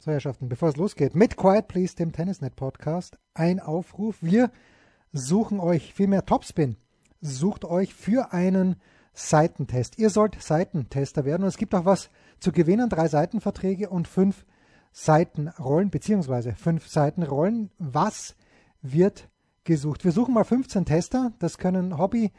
So, Herrschaften, bevor es losgeht, mit Quiet Please, dem Tennisnet Podcast, ein Aufruf. Wir suchen euch, vielmehr Topspin, sucht euch für einen Seitentest. Ihr sollt Seitentester werden und es gibt auch was zu gewinnen, drei Seitenverträge und fünf Seitenrollen, beziehungsweise fünf Seitenrollen. Was wird gesucht? Wir suchen mal 15 Tester, das können Hobby-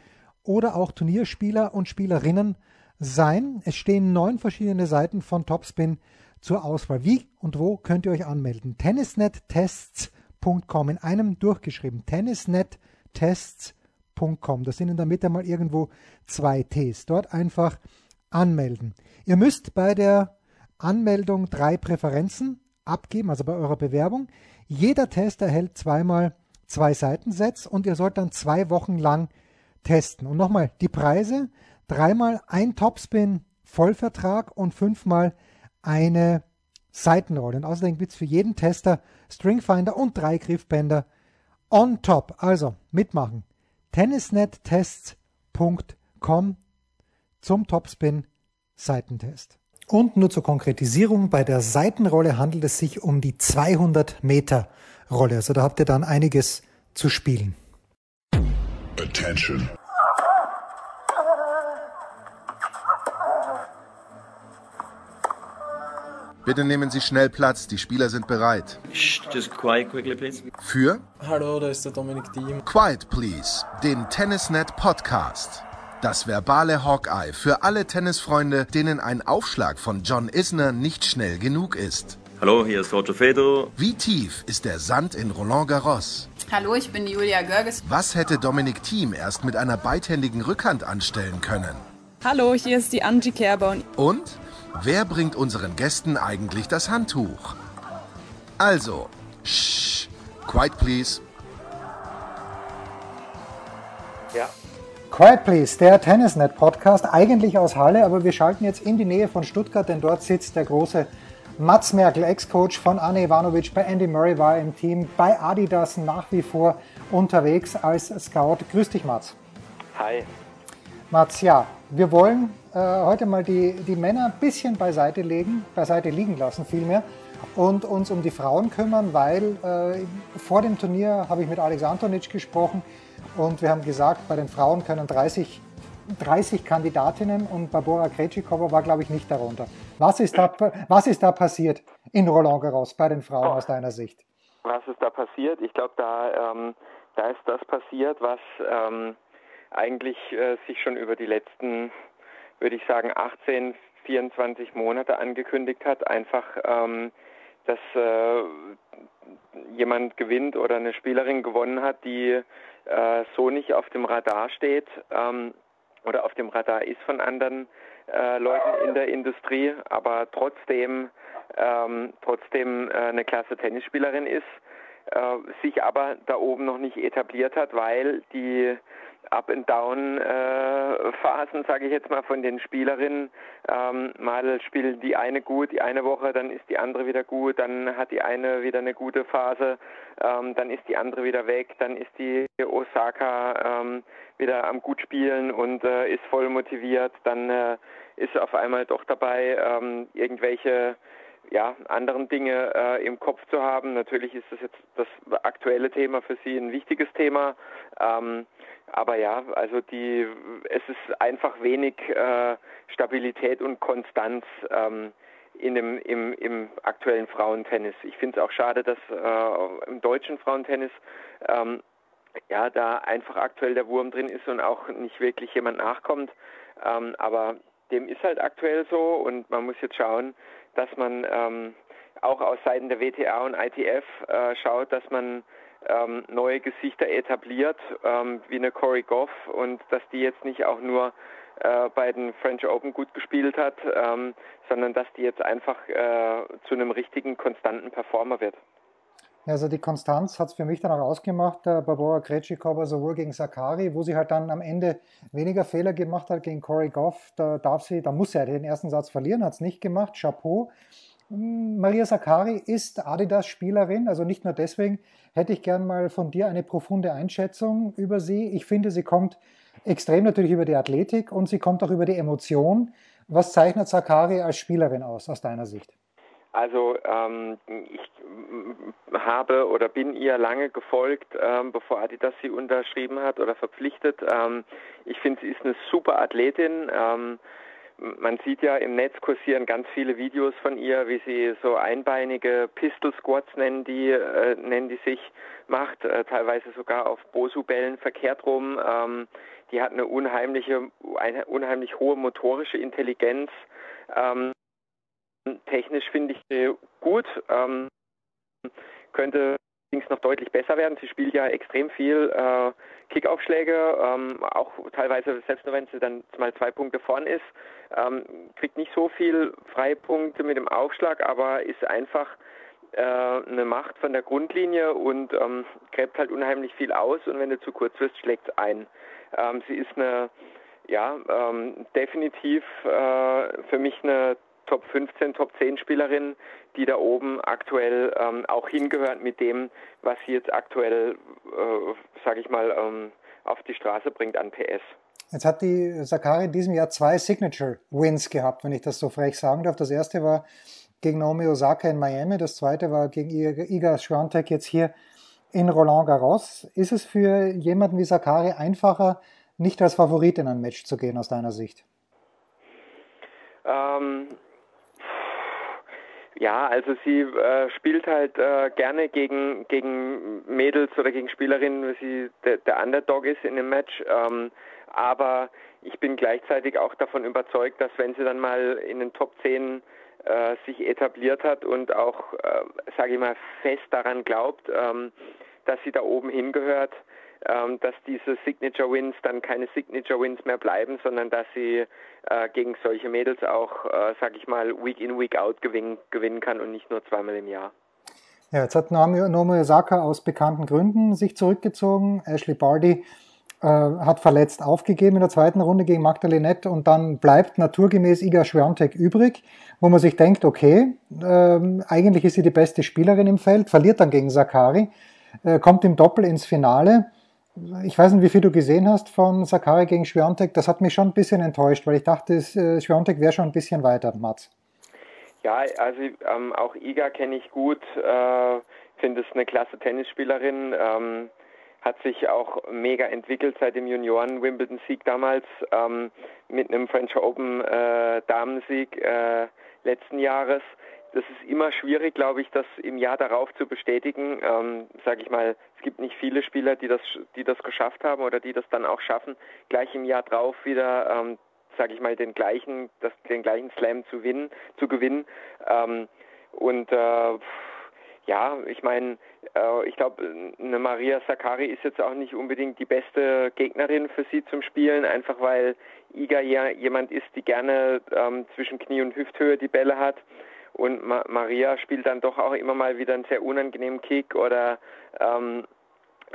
oder auch Turnierspieler und Spielerinnen sein. Es stehen neun verschiedene Seiten von Topspin zur Auswahl. Wie und wo könnt ihr euch anmelden? Tennisnettests.com in einem durchgeschrieben. Tennisnettests.com. Das sind in der Mitte mal irgendwo zwei Ts. Dort einfach anmelden. Ihr müsst bei der Anmeldung drei Präferenzen abgeben, also bei eurer Bewerbung. Jeder Test erhält zweimal zwei Seitensets und ihr sollt dann zwei Wochen lang testen. Und nochmal, die Preise, dreimal ein Topspin Vollvertrag und fünfmal eine Seitenrolle. Und außerdem gibt es für jeden Tester Stringfinder und drei Griffbänder on top. Also mitmachen. Tennisnettests.com zum Topspin Seitentest. Und nur zur Konkretisierung, bei der Seitenrolle handelt es sich um die 200 Meter Rolle. Also da habt ihr dann einiges zu spielen. Attention. Bitte nehmen Sie schnell Platz, die Spieler sind bereit. Just quiet quickly, please. Für Hallo, da ist der Dominik Diem. Quiet Please, den Tennisnet Podcast. Das verbale Hawkeye für alle Tennisfreunde, denen ein Aufschlag von John Isner nicht schnell genug ist. Hallo, hier ist Roger Fedor. Wie tief ist der Sand in Roland Garros? Hallo, ich bin Julia Görges. Was hätte Dominik Thiem erst mit einer beidhändigen Rückhand anstellen können? Hallo, hier ist die Angie Kerber. Und Wer bringt unseren Gästen eigentlich das Handtuch? Also, shh, quiet please. Ja. Quiet Please, der Tennisnet Podcast, eigentlich aus Halle, aber wir schalten jetzt in die Nähe von Stuttgart, denn dort sitzt der große Mats Merkel, Ex-Coach von Anne Ivanovic, bei Andy Murray war er im Team, bei Adidas nach wie vor unterwegs als Scout. Grüß dich, Mats. Hi. Mats, ja, wir wollen äh, heute mal die, die Männer ein bisschen beiseite legen, beiseite liegen lassen vielmehr und uns um die Frauen kümmern, weil äh, vor dem Turnier habe ich mit Alex Antonic gesprochen und wir haben gesagt, bei den Frauen können 30, 30 Kandidatinnen und Barbara Krejcikova war, glaube ich, nicht darunter. Was ist da, was ist da passiert in Roland Garros bei den Frauen aus deiner Sicht? Was ist da passiert? Ich glaube, da, ähm, da ist das passiert, was ähm, eigentlich äh, sich schon über die letzten würde ich sagen, 18, 24 Monate angekündigt hat, einfach, ähm, dass äh, jemand gewinnt oder eine Spielerin gewonnen hat, die äh, so nicht auf dem Radar steht ähm, oder auf dem Radar ist von anderen äh, Leuten in der Industrie, aber trotzdem ähm, trotzdem äh, eine klasse Tennisspielerin ist, äh, sich aber da oben noch nicht etabliert hat, weil die Up-and-Down-Phasen, äh, sage ich jetzt mal, von den Spielerinnen. Ähm, mal spielt die eine gut, die eine Woche, dann ist die andere wieder gut, dann hat die eine wieder eine gute Phase, ähm, dann ist die andere wieder weg, dann ist die Osaka ähm, wieder am gut spielen und äh, ist voll motiviert, dann äh, ist auf einmal doch dabei, ähm, irgendwelche ja, anderen Dinge äh, im Kopf zu haben. Natürlich ist das jetzt das aktuelle Thema für Sie ein wichtiges Thema. Ähm, aber ja, also die, es ist einfach wenig äh, Stabilität und Konstanz ähm, in dem, im, im aktuellen Frauentennis. Ich finde es auch schade, dass äh, im deutschen Frauentennis ähm, ja da einfach aktuell der Wurm drin ist und auch nicht wirklich jemand nachkommt. Ähm, aber dem ist halt aktuell so und man muss jetzt schauen, dass man ähm, auch aus Seiten der WTA und ITF äh, schaut, dass man ähm, neue Gesichter etabliert, ähm, wie eine Corey Goff und dass die jetzt nicht auch nur äh, bei den French Open gut gespielt hat, ähm, sondern dass die jetzt einfach äh, zu einem richtigen konstanten Performer wird. Also die Konstanz hat es für mich dann auch ausgemacht, äh, Barbara Krejcikova sowohl gegen Sakari, wo sie halt dann am Ende weniger Fehler gemacht hat gegen Corey Goff, da darf sie, da muss sie halt den ersten Satz verlieren, hat es nicht gemacht, Chapeau. Maria Sakari ist Adidas-Spielerin, also nicht nur deswegen hätte ich gern mal von dir eine profunde Einschätzung über sie. Ich finde, sie kommt extrem natürlich über die Athletik und sie kommt auch über die Emotion. Was zeichnet Sakari als Spielerin aus, aus deiner Sicht? Also ähm, ich habe oder bin ihr lange gefolgt, ähm, bevor Adidas sie unterschrieben hat oder verpflichtet. Ähm, ich finde, sie ist eine super Athletin. Ähm, man sieht ja im Netz kursieren ganz viele Videos von ihr, wie sie so einbeinige Pistol Squats nennen die, äh, nennen die sich, macht, äh, teilweise sogar auf Bosu-Bällen verkehrt rum. Ähm, die hat eine unheimliche, eine unheimlich hohe motorische Intelligenz. Ähm, technisch finde ich sie gut, ähm, könnte allerdings noch deutlich besser werden. Sie spielt ja extrem viel äh, Kickaufschläge, ähm, auch teilweise, selbst nur wenn sie dann mal zwei Punkte vorn ist, ähm, kriegt nicht so viel Freipunkte mit dem Aufschlag, aber ist einfach äh, eine Macht von der Grundlinie und ähm, gräbt halt unheimlich viel aus und wenn du zu kurz wirst, schlägt es ein. Ähm, sie ist eine, ja, ähm, definitiv äh, für mich eine Top 15, Top 10 Spielerin, die da oben aktuell ähm, auch hingehört mit dem, was sie jetzt aktuell, äh, sage ich mal, ähm, auf die Straße bringt an PS. Jetzt hat die Sakari in diesem Jahr zwei Signature-Wins gehabt, wenn ich das so frech sagen darf. Das erste war gegen Naomi Osaka in Miami, das zweite war gegen Iga Swiatek jetzt hier in Roland Garros. Ist es für jemanden wie Sakari einfacher, nicht als Favorit in ein Match zu gehen aus deiner Sicht? Ähm, ja, also sie äh, spielt halt äh, gerne gegen, gegen Mädels oder gegen Spielerinnen, weil sie der, der Underdog ist in dem Match. Ähm, aber ich bin gleichzeitig auch davon überzeugt, dass wenn sie dann mal in den Top 10 äh, sich etabliert hat und auch, äh, sage ich mal, fest daran glaubt, ähm, dass sie da oben hingehört, ähm, dass diese Signature Wins dann keine Signature Wins mehr bleiben, sondern dass sie äh, gegen solche Mädels auch, äh, sag ich mal, Week in, Week out gewinnen, gewinnen kann und nicht nur zweimal im Jahr. Ja, jetzt hat Naomi, Naomi Osaka aus bekannten Gründen sich zurückgezogen. Ashley Barty äh, hat verletzt aufgegeben in der zweiten Runde gegen Magdalenette und dann bleibt naturgemäß Iga Swiatek übrig, wo man sich denkt, okay, ähm, eigentlich ist sie die beste Spielerin im Feld, verliert dann gegen Sakari, äh, kommt im Doppel ins Finale ich weiß nicht, wie viel du gesehen hast von Sakari gegen Schwiontek. Das hat mich schon ein bisschen enttäuscht, weil ich dachte, äh, Schwiontek wäre schon ein bisschen weiter, Mats. Ja, also ähm, auch Iga kenne ich gut. Äh, Finde es eine klasse Tennisspielerin. Ähm, hat sich auch mega entwickelt seit dem Junioren-Wimbledon-Sieg damals ähm, mit einem French Open äh, äh, letzten Jahres das ist immer schwierig, glaube ich, das im Jahr darauf zu bestätigen. Ähm, Sage ich mal, es gibt nicht viele Spieler, die das, die das geschafft haben oder die das dann auch schaffen, gleich im Jahr drauf wieder, ähm, sage ich mal, den gleichen, das, den gleichen Slam zu gewinnen, zu gewinnen. Ähm, und äh, ja, ich meine, äh, ich glaube, eine Maria Sakari ist jetzt auch nicht unbedingt die beste Gegnerin für sie zum Spielen, einfach weil Iga ja jemand ist, die gerne ähm, zwischen Knie und Hüfthöhe die Bälle hat. Und Ma Maria spielt dann doch auch immer mal wieder einen sehr unangenehmen Kick oder ähm,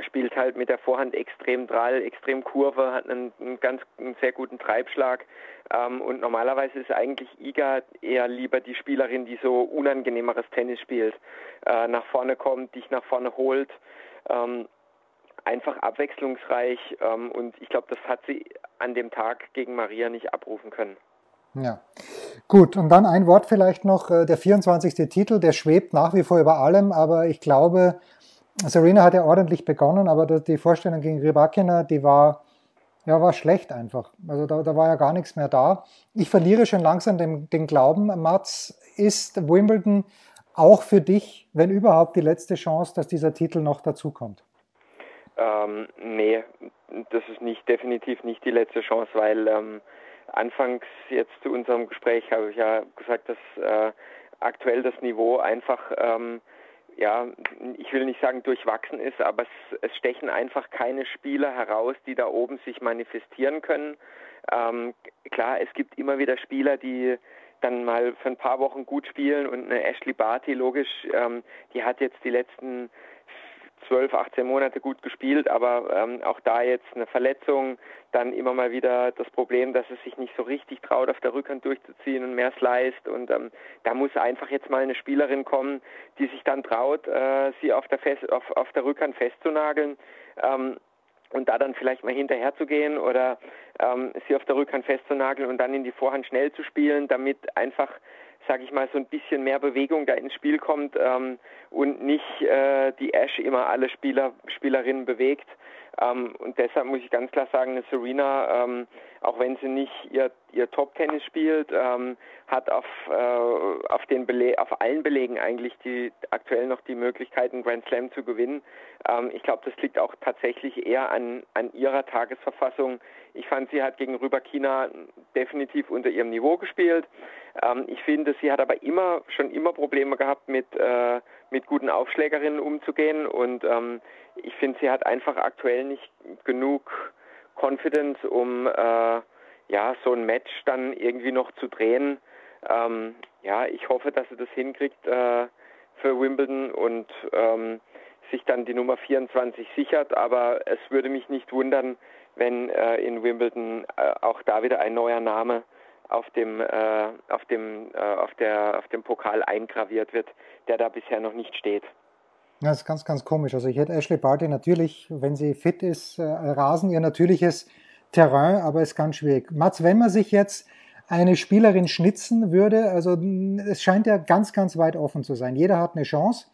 spielt halt mit der Vorhand extrem Drall, extrem Kurve, hat einen, einen ganz einen sehr guten Treibschlag. Ähm, und normalerweise ist eigentlich Iga eher lieber die Spielerin, die so unangenehmeres Tennis spielt, äh, nach vorne kommt, dich nach vorne holt. Ähm, einfach abwechslungsreich ähm, und ich glaube, das hat sie an dem Tag gegen Maria nicht abrufen können. Ja, gut. Und dann ein Wort vielleicht noch. Äh, der 24. Titel, der schwebt nach wie vor über allem, aber ich glaube, Serena hat ja ordentlich begonnen, aber die Vorstellung gegen Rybakina, die war, ja, war schlecht einfach. Also da, da war ja gar nichts mehr da. Ich verliere schon langsam den, den Glauben, Mats, ist Wimbledon auch für dich, wenn überhaupt, die letzte Chance, dass dieser Titel noch dazukommt? Ähm, nee, das ist nicht definitiv nicht die letzte Chance, weil ähm, Anfangs jetzt zu unserem Gespräch habe ich ja gesagt, dass äh, aktuell das Niveau einfach, ähm, ja, ich will nicht sagen durchwachsen ist, aber es, es, stechen einfach keine Spieler heraus, die da oben sich manifestieren können. Ähm, klar, es gibt immer wieder Spieler, die dann mal für ein paar Wochen gut spielen und eine Ashley Barty, logisch, ähm, die hat jetzt die letzten 12, 18 Monate gut gespielt, aber ähm, auch da jetzt eine Verletzung, dann immer mal wieder das Problem, dass es sich nicht so richtig traut, auf der Rückhand durchzuziehen und mehr sliced und ähm, da muss einfach jetzt mal eine Spielerin kommen, die sich dann traut, äh, sie auf der, Fest, auf, auf der Rückhand festzunageln. Ähm, und da dann vielleicht mal hinterher zu gehen oder ähm, sie auf der Rückhand festzunageln und dann in die Vorhand schnell zu spielen, damit einfach sage ich mal, so ein bisschen mehr Bewegung da ins Spiel kommt ähm, und nicht äh, die Ash immer alle Spieler, Spielerinnen bewegt. Ähm, und deshalb muss ich ganz klar sagen, eine Serena, ähm, auch wenn sie nicht ihr, ihr Top-Tennis spielt, ähm, hat auf, äh, auf, den Bele auf allen Belegen eigentlich die, aktuell noch die Möglichkeit, einen Grand Slam zu gewinnen. Ähm, ich glaube, das liegt auch tatsächlich eher an, an ihrer Tagesverfassung. Ich fand, sie hat gegen Rüberkina definitiv unter ihrem Niveau gespielt. Ähm, ich finde, sie hat aber immer, schon immer Probleme gehabt, mit, äh, mit guten Aufschlägerinnen umzugehen und ähm, ich finde, sie hat einfach aktuell nicht genug Confidence, um äh, ja so ein Match dann irgendwie noch zu drehen. Ähm, ja, ich hoffe, dass sie das hinkriegt äh, für Wimbledon und ähm, sich dann die Nummer 24 sichert. Aber es würde mich nicht wundern, wenn äh, in Wimbledon äh, auch da wieder ein neuer Name auf dem äh, auf dem äh, auf der auf dem Pokal eingraviert wird, der da bisher noch nicht steht. Ja, das ist ganz, ganz komisch. Also ich hätte Ashley Barty natürlich, wenn sie fit ist, äh, Rasen ihr natürliches Terrain, aber ist ganz schwierig. Mats, wenn man sich jetzt eine Spielerin schnitzen würde, also es scheint ja ganz, ganz weit offen zu sein. Jeder hat eine Chance.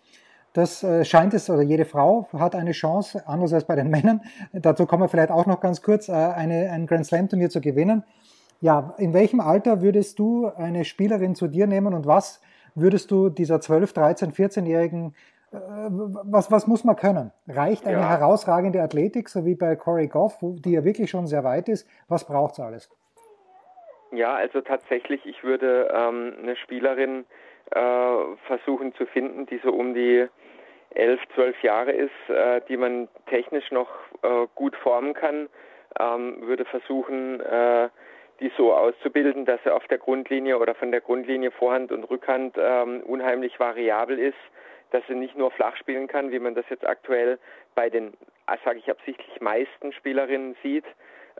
Das äh, scheint es, oder jede Frau hat eine Chance, anders als bei den Männern. Dazu kommen wir vielleicht auch noch ganz kurz, äh, eine, ein Grand Slam Turnier zu gewinnen. Ja, in welchem Alter würdest du eine Spielerin zu dir nehmen und was würdest du dieser 12, 13, 14-jährigen äh, was, was muss man können? Reicht eine ja. herausragende Athletik, so wie bei Corey Goff, die ja wirklich schon sehr weit ist? Was braucht es alles? Ja, also tatsächlich, ich würde ähm, eine Spielerin äh, versuchen zu finden, die so um die elf, zwölf Jahre ist, äh, die man technisch noch äh, gut formen kann. Ähm, würde versuchen, äh, die so auszubilden, dass er auf der Grundlinie oder von der Grundlinie Vorhand und Rückhand ähm, unheimlich variabel ist dass sie nicht nur flach spielen kann, wie man das jetzt aktuell bei den, ah, sage ich absichtlich, meisten Spielerinnen sieht,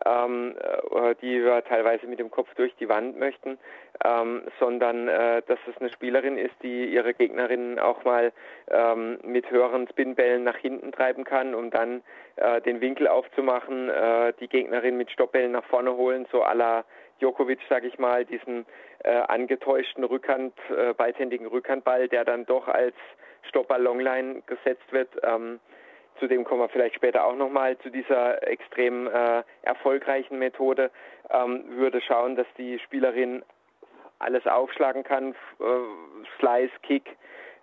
ähm, äh, die ja teilweise mit dem Kopf durch die Wand möchten, ähm, sondern äh, dass es eine Spielerin ist, die ihre Gegnerinnen auch mal ähm, mit höheren Spinbällen nach hinten treiben kann, um dann äh, den Winkel aufzumachen, äh, die Gegnerin mit Stoppbällen nach vorne holen, so la Djokovic, sage ich mal, diesen äh, angetäuschten Rückhand, äh, beidhändigen Rückhandball, der dann doch als Stopper Longline gesetzt wird. Ähm, zu dem kommen wir vielleicht später auch nochmal zu dieser extrem äh, erfolgreichen Methode. Ähm, würde schauen, dass die Spielerin alles aufschlagen kann, äh, Slice, Kick,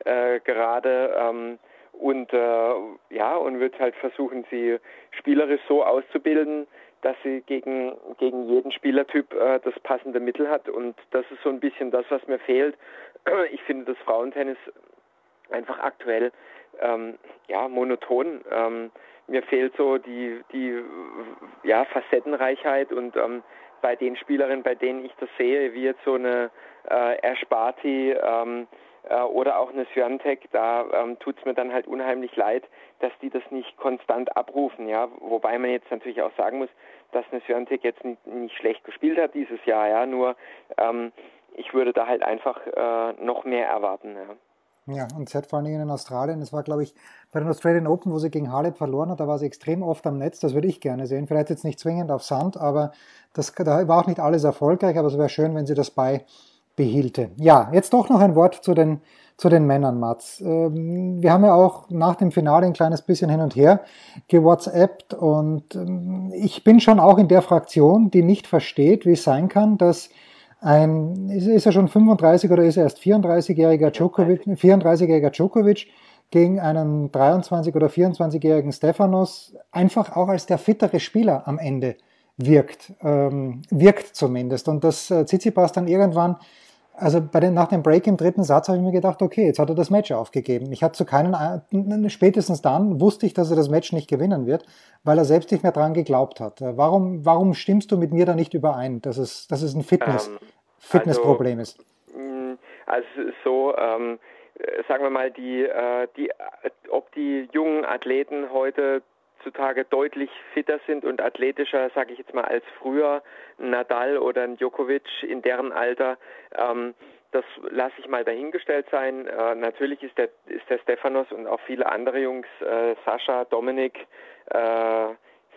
äh, gerade ähm, und äh, ja und wird halt versuchen, sie spielerisch so auszubilden, dass sie gegen gegen jeden Spielertyp äh, das passende Mittel hat und das ist so ein bisschen das, was mir fehlt. Ich finde das Frauentennis einfach aktuell ähm, ja monoton. Ähm, mir fehlt so die die ja Facettenreichheit und ähm, bei den Spielerinnen, bei denen ich das sehe, wie jetzt so eine äh, Erspati ähm, äh, oder auch eine Swiatek, da ähm, tut es mir dann halt unheimlich leid, dass die das nicht konstant abrufen, ja, wobei man jetzt natürlich auch sagen muss, dass eine Swiatek jetzt nicht, nicht schlecht gespielt hat dieses Jahr, ja, nur ähm, ich würde da halt einfach äh, noch mehr erwarten, ja. Ja, und sie hat vor allen Dingen in Australien, das war glaube ich bei den Australian Open, wo sie gegen Halep verloren hat, da war sie extrem oft am Netz, das würde ich gerne sehen. Vielleicht jetzt nicht zwingend auf Sand, aber das, da war auch nicht alles erfolgreich, aber es wäre schön, wenn sie das beihielte. Ja, jetzt doch noch ein Wort zu den, zu den Männern, Mats. Ähm, wir haben ja auch nach dem Finale ein kleines bisschen hin und her gewhatsappt und ähm, ich bin schon auch in der Fraktion, die nicht versteht, wie es sein kann, dass ein, ist er schon 35 oder ist er erst 34-jähriger Djokovic, 34-jähriger Djokovic gegen einen 23 oder 24-jährigen Stefanos einfach auch als der fittere Spieler am Ende wirkt, ähm, wirkt zumindest. Und das äh, Tsitsipas dann irgendwann, also bei den, nach dem Break im dritten Satz habe ich mir gedacht, okay, jetzt hat er das Match aufgegeben. Ich hatte zu keinen, spätestens dann wusste ich, dass er das Match nicht gewinnen wird, weil er selbst nicht mehr dran geglaubt hat. Warum, warum stimmst du mit mir da nicht überein, dass es, dass es ein Fitness, ähm, Fitnessproblem also, ist? Mm, also so, ähm, äh, sagen wir mal, die, äh, die, ob die jungen Athleten heute zutage deutlich fitter sind und athletischer, sage ich jetzt mal, als früher Nadal oder Djokovic in deren Alter. Ähm, das lasse ich mal dahingestellt sein. Äh, natürlich ist der, ist der Stefanos und auch viele andere Jungs, äh, Sascha, Dominik, äh,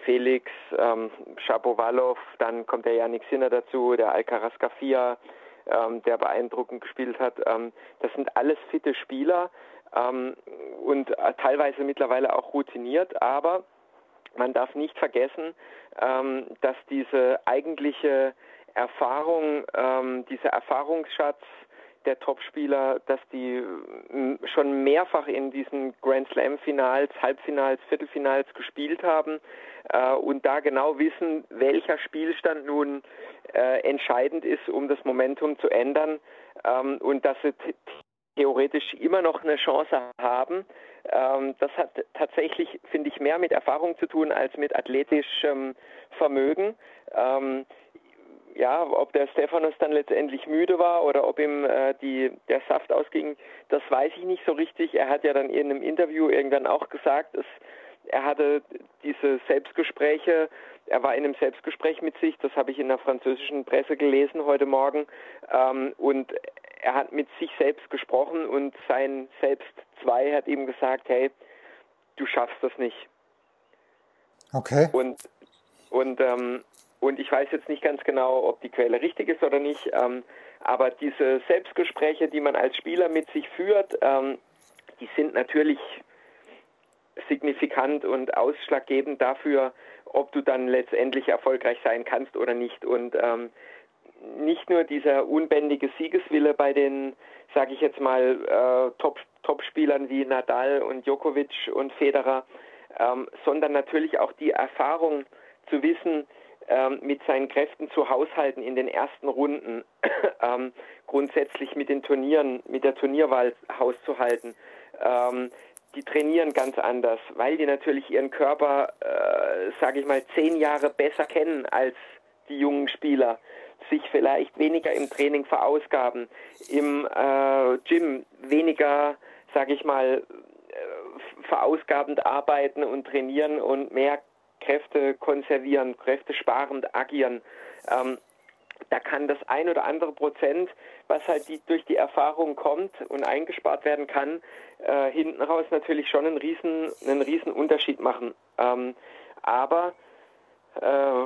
Felix, ähm, Shapovalov, dann kommt der Yannick Sinner dazu, der Alcaraz Gafia, ähm, der beeindruckend gespielt hat. Ähm, das sind alles fitte Spieler ähm, und äh, teilweise mittlerweile auch routiniert, aber man darf nicht vergessen, ähm, dass diese eigentliche Erfahrung, ähm, dieser Erfahrungsschatz der Topspieler, dass die schon mehrfach in diesen Grand Slam Finals, Halbfinals, Viertelfinals gespielt haben äh, und da genau wissen, welcher Spielstand nun äh, entscheidend ist, um das Momentum zu ändern ähm, und dass sie theoretisch immer noch eine Chance haben. Ähm, das hat tatsächlich, finde ich, mehr mit Erfahrung zu tun als mit athletischem Vermögen. Ähm, ja, ob der Stephanus dann letztendlich müde war oder ob ihm äh, die, der Saft ausging, das weiß ich nicht so richtig. Er hat ja dann in einem Interview irgendwann auch gesagt, dass er hatte diese Selbstgespräche, er war in einem Selbstgespräch mit sich, das habe ich in der französischen Presse gelesen heute Morgen, ähm, und er hat mit sich selbst gesprochen und sein Selbst 2 hat ihm gesagt, hey, du schaffst das nicht. Okay. Und, und ähm, und ich weiß jetzt nicht ganz genau, ob die Quelle richtig ist oder nicht, ähm, aber diese Selbstgespräche, die man als Spieler mit sich führt, ähm, die sind natürlich signifikant und ausschlaggebend dafür, ob du dann letztendlich erfolgreich sein kannst oder nicht. Und ähm, nicht nur dieser unbändige Siegeswille bei den, sage ich jetzt mal, äh, Top, Top-Spielern wie Nadal und Djokovic und Federer, ähm, sondern natürlich auch die Erfahrung zu wissen, ähm, mit seinen Kräften zu haushalten in den ersten Runden, ähm, grundsätzlich mit den Turnieren, mit der Turnierwahl hauszuhalten. Ähm, die trainieren ganz anders, weil die natürlich ihren Körper, äh, sage ich mal, zehn Jahre besser kennen als die jungen Spieler, sich vielleicht weniger im Training verausgaben, im äh, Gym weniger, sage ich mal, äh, verausgabend arbeiten und trainieren und mehr Kräfte konservieren, Kräfte sparend agieren. Ähm, da kann das ein oder andere Prozent, was halt die, durch die Erfahrung kommt und eingespart werden kann, äh, hinten raus natürlich schon einen riesen, einen riesen Unterschied machen. Ähm, aber äh,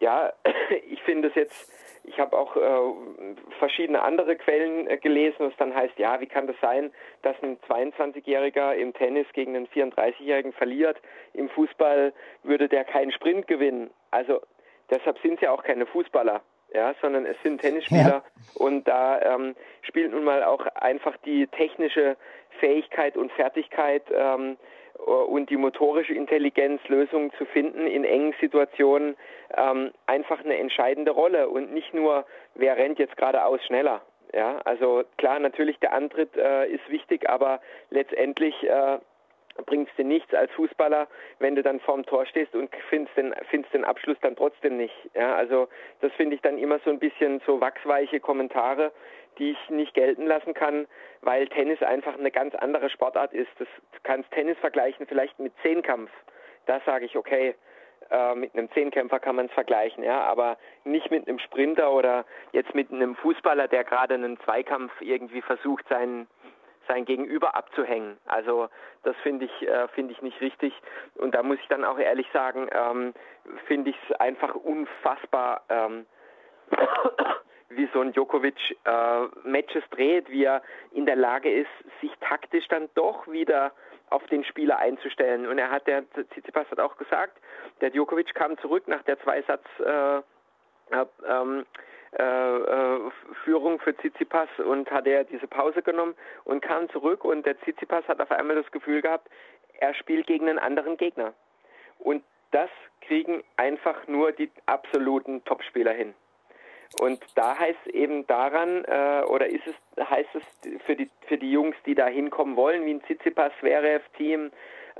ja, ich finde es jetzt ich habe auch äh, verschiedene andere Quellen äh, gelesen, was dann heißt, ja, wie kann das sein, dass ein 22-Jähriger im Tennis gegen einen 34-Jährigen verliert? Im Fußball würde der keinen Sprint gewinnen. Also deshalb sind es ja auch keine Fußballer, ja, sondern es sind Tennisspieler ja. und da ähm, spielt nun mal auch einfach die technische Fähigkeit und Fertigkeit ähm, äh, und die motorische Intelligenz, Lösungen zu finden in engen Situationen, ähm, einfach eine entscheidende Rolle und nicht nur, wer rennt jetzt geradeaus schneller. Ja, also klar, natürlich der Antritt äh, ist wichtig, aber letztendlich äh, bringt es dir nichts als Fußballer, wenn du dann vorm Tor stehst und findest den, findest den Abschluss dann trotzdem nicht. Ja, also das finde ich dann immer so ein bisschen so wachsweiche Kommentare, die ich nicht gelten lassen kann, weil Tennis einfach eine ganz andere Sportart ist. Das, du kannst Tennis vergleichen vielleicht mit Zehnkampf. Da sage ich, okay, äh, mit einem Zehnkämpfer kann man es vergleichen, ja, aber nicht mit einem Sprinter oder jetzt mit einem Fußballer, der gerade einen Zweikampf irgendwie versucht, seinen sein Gegenüber abzuhängen. Also das finde ich äh, finde ich nicht richtig und da muss ich dann auch ehrlich sagen, ähm, finde ich es einfach unfassbar ähm, wie so ein Djokovic äh, Matches dreht, wie er in der Lage ist, sich taktisch dann doch wieder auf den Spieler einzustellen. Und er hat, der Tsitsipas hat auch gesagt, der Djokovic kam zurück nach der Zweisatz äh, ähm, äh, äh, Führung für Tsitsipas und hat er diese Pause genommen und kam zurück und der Tsitsipas hat auf einmal das Gefühl gehabt, er spielt gegen einen anderen Gegner. Und das kriegen einfach nur die absoluten Topspieler hin. Und da heißt es eben daran, äh, oder ist es, heißt es für die, für die Jungs, die da hinkommen wollen, wie ein Tsitsipas, Zverev, Team,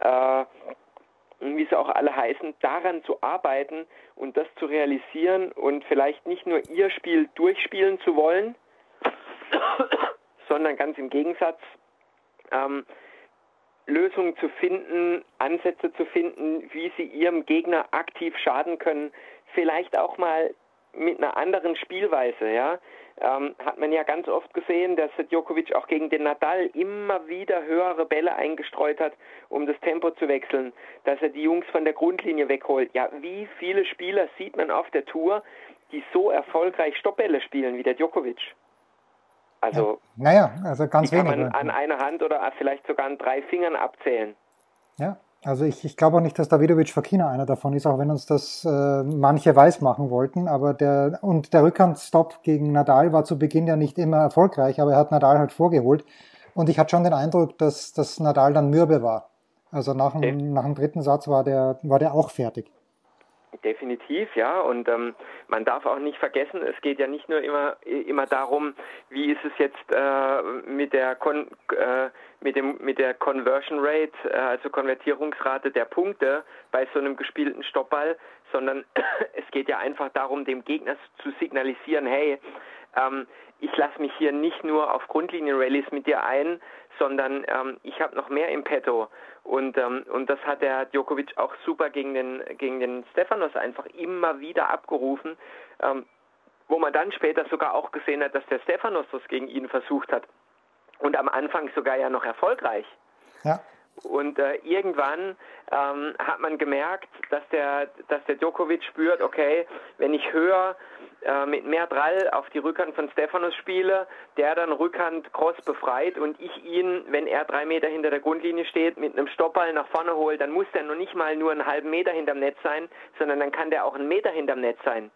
äh, wie sie auch alle heißen, daran zu arbeiten und das zu realisieren und vielleicht nicht nur ihr Spiel durchspielen zu wollen, sondern ganz im Gegensatz, ähm, Lösungen zu finden, Ansätze zu finden, wie sie ihrem Gegner aktiv schaden können, vielleicht auch mal mit einer anderen Spielweise, ja, ähm, hat man ja ganz oft gesehen, dass Djokovic auch gegen den Nadal immer wieder höhere Bälle eingestreut hat, um das Tempo zu wechseln, dass er die Jungs von der Grundlinie wegholt. Ja, wie viele Spieler sieht man auf der Tour, die so erfolgreich Stoppbälle spielen wie der Djokovic? Also, ja. naja, also ganz die kann wenige. man an einer Hand oder vielleicht sogar an drei Fingern abzählen. Ja, also ich, ich glaube auch nicht, dass Davidovic Fakina einer davon ist, auch wenn uns das äh, manche weiß machen wollten. Aber der und der Rückhandstop gegen Nadal war zu Beginn ja nicht immer erfolgreich, aber er hat Nadal halt vorgeholt. Und ich hatte schon den Eindruck, dass, dass Nadal dann mürbe war. Also nach dem, okay. nach dem dritten Satz war der, war der auch fertig. Definitiv, ja. Und ähm, man darf auch nicht vergessen, es geht ja nicht nur immer, immer darum, wie ist es jetzt äh, mit, der Kon äh, mit, dem, mit der Conversion Rate, äh, also Konvertierungsrate der Punkte bei so einem gespielten Stoppball, sondern es geht ja einfach darum, dem Gegner zu signalisieren, hey, ähm, ich lasse mich hier nicht nur auf Grundlinien-Rallies mit dir ein, sondern ähm, ich habe noch mehr im Petto. Und, ähm, und das hat der Djokovic auch super gegen den, gegen den Stefanos einfach immer wieder abgerufen, ähm, wo man dann später sogar auch gesehen hat, dass der Stefanos das gegen ihn versucht hat. Und am Anfang sogar ja noch erfolgreich. Ja. Und äh, irgendwann ähm, hat man gemerkt, dass der, dass der Djokovic spürt, okay, wenn ich höher äh, mit mehr Drall auf die Rückhand von Stefanos spiele, der dann Rückhand Cross befreit und ich ihn, wenn er drei Meter hinter der Grundlinie steht, mit einem Stoppball nach vorne hole, dann muss der noch nicht mal nur einen halben Meter hinterm Netz sein, sondern dann kann der auch einen Meter hinterm Netz sein.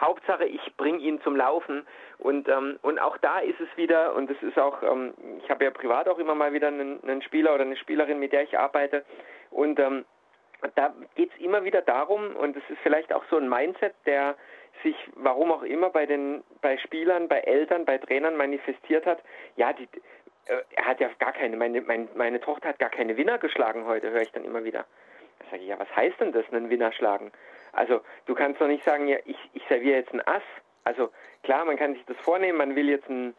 Hauptsache, ich bringe ihn zum Laufen. Und, ähm, und auch da ist es wieder, und das ist auch, ähm, ich habe ja privat auch immer mal wieder einen, einen, Spieler oder eine Spielerin, mit der ich arbeite. Und ähm, da geht es immer wieder darum, und es ist vielleicht auch so ein Mindset, der sich, warum auch immer, bei den bei Spielern, bei Eltern, bei Trainern manifestiert hat, ja, die, äh, er hat ja gar keine, meine, meine, meine Tochter hat gar keine Winner geschlagen heute, höre ich dann immer wieder. Da sage ich, ja, was heißt denn das, einen Winner schlagen? Also du kannst doch nicht sagen, ja, ich, ich serviere jetzt ein Ass. Also klar, man kann sich das vornehmen, man will jetzt ein,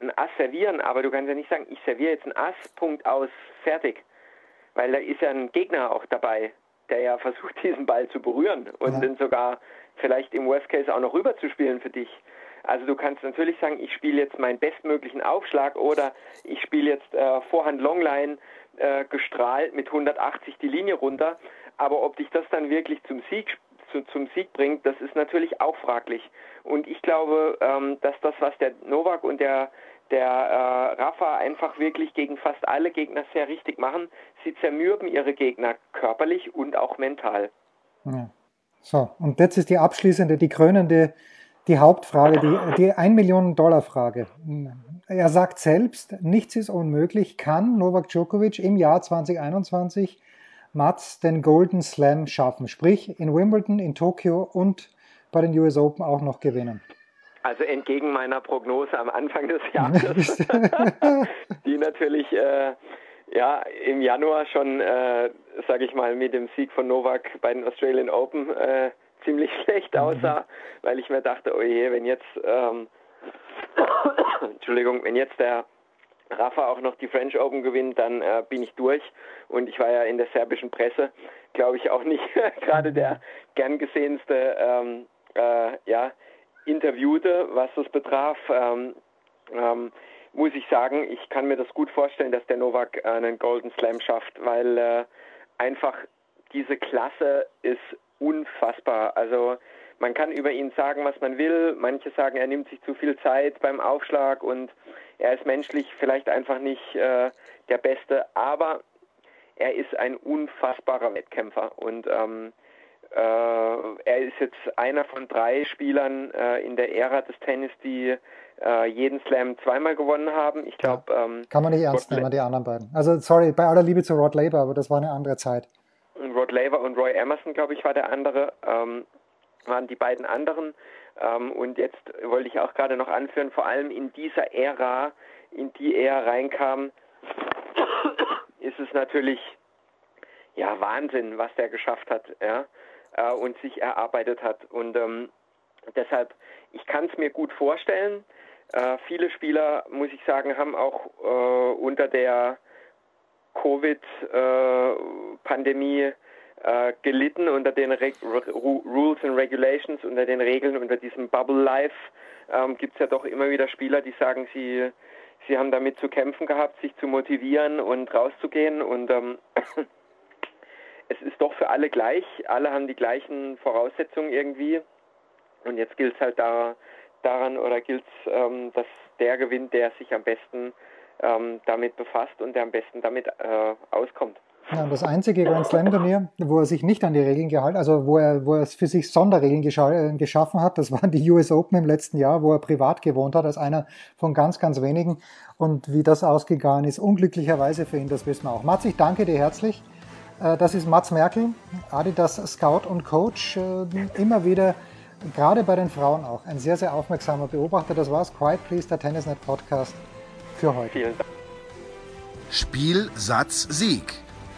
ein Ass servieren, aber du kannst ja nicht sagen, ich serviere jetzt ein Ass, Punkt aus, fertig. Weil da ist ja ein Gegner auch dabei, der ja versucht, diesen Ball zu berühren und ja. den sogar vielleicht im Worst Case auch noch rüber zu spielen für dich. Also du kannst natürlich sagen, ich spiele jetzt meinen bestmöglichen Aufschlag oder ich spiele jetzt äh, Vorhand Longline äh, gestrahlt mit 180 die Linie runter. Aber ob dich das dann wirklich zum Sieg zu, zum Sieg bringt, das ist natürlich auch fraglich. Und ich glaube, ähm, dass das, was der Novak und der, der äh, Rafa einfach wirklich gegen fast alle Gegner sehr richtig machen, sie zermürben ihre Gegner körperlich und auch mental. Ja. So, und jetzt ist die abschließende, die krönende, die Hauptfrage, die, die 1 Million Dollar Frage. Er sagt selbst, nichts ist unmöglich. Kann Novak Djokovic im Jahr 2021 Mats den Golden Slam schaffen? Sprich, in Wimbledon, in Tokio und bei den US Open auch noch gewinnen? Also entgegen meiner Prognose am Anfang des Jahres, die natürlich äh, ja, im Januar schon, äh, sage ich mal, mit dem Sieg von Novak bei den Australian Open äh, ziemlich schlecht mhm. aussah, weil ich mir dachte, oh je, wenn jetzt, ähm, Entschuldigung, wenn jetzt der Rafa auch noch die French Open gewinnt, dann äh, bin ich durch. Und ich war ja in der serbischen Presse, glaube ich, auch nicht gerade der gern gesehenste ähm, äh, ja, Interviewte, was das betraf. Ähm, ähm, muss ich sagen, ich kann mir das gut vorstellen, dass der Novak äh, einen Golden Slam schafft, weil äh, einfach diese Klasse ist unfassbar. Also man kann über ihn sagen, was man will. Manche sagen, er nimmt sich zu viel Zeit beim Aufschlag und er ist menschlich vielleicht einfach nicht äh, der Beste, aber er ist ein unfassbarer Wettkämpfer und ähm, äh, er ist jetzt einer von drei Spielern äh, in der Ära des Tennis, die äh, jeden Slam zweimal gewonnen haben. Ich glaube, ja. ähm, kann man nicht ernst Rod nehmen, die anderen beiden. Also sorry, bei aller Liebe zu Rod Laver, aber das war eine andere Zeit. Rod Laver und Roy Emerson, glaube ich, war der andere. Ähm, waren die beiden anderen. Ähm, und jetzt wollte ich auch gerade noch anführen, vor allem in dieser Ära, in die er reinkam, ist es natürlich ja Wahnsinn, was der geschafft hat, ja, äh, und sich erarbeitet hat. Und ähm, deshalb, ich kann es mir gut vorstellen. Äh, viele Spieler, muss ich sagen, haben auch äh, unter der Covid-Pandemie äh, gelitten unter den Re Rules and Regulations, unter den Regeln, unter diesem Bubble Life. Ähm, Gibt es ja doch immer wieder Spieler, die sagen, sie, sie haben damit zu kämpfen gehabt, sich zu motivieren und rauszugehen. Und ähm, es ist doch für alle gleich. Alle haben die gleichen Voraussetzungen irgendwie. Und jetzt gilt es halt da, daran oder gilt es, ähm, das, der gewinnt, der sich am besten ähm, damit befasst und der am besten damit äh, auskommt. Ja, das einzige Grand Slam Turnier, wo er sich nicht an die Regeln gehalten, also wo er, wo er für sich Sonderregeln äh, geschaffen hat, das waren die US Open im letzten Jahr, wo er privat gewohnt hat, als einer von ganz, ganz wenigen. Und wie das ausgegangen ist, unglücklicherweise für ihn, das wissen wir auch. Mats, ich danke dir herzlich. Äh, das ist Mats Merkel, Adidas Scout und Coach, äh, immer wieder, gerade bei den Frauen auch, ein sehr, sehr aufmerksamer Beobachter. Das war's. Quiet Please, der Tennisnet Podcast für heute. Vielen Dank. Spiel, Satz, Sieg.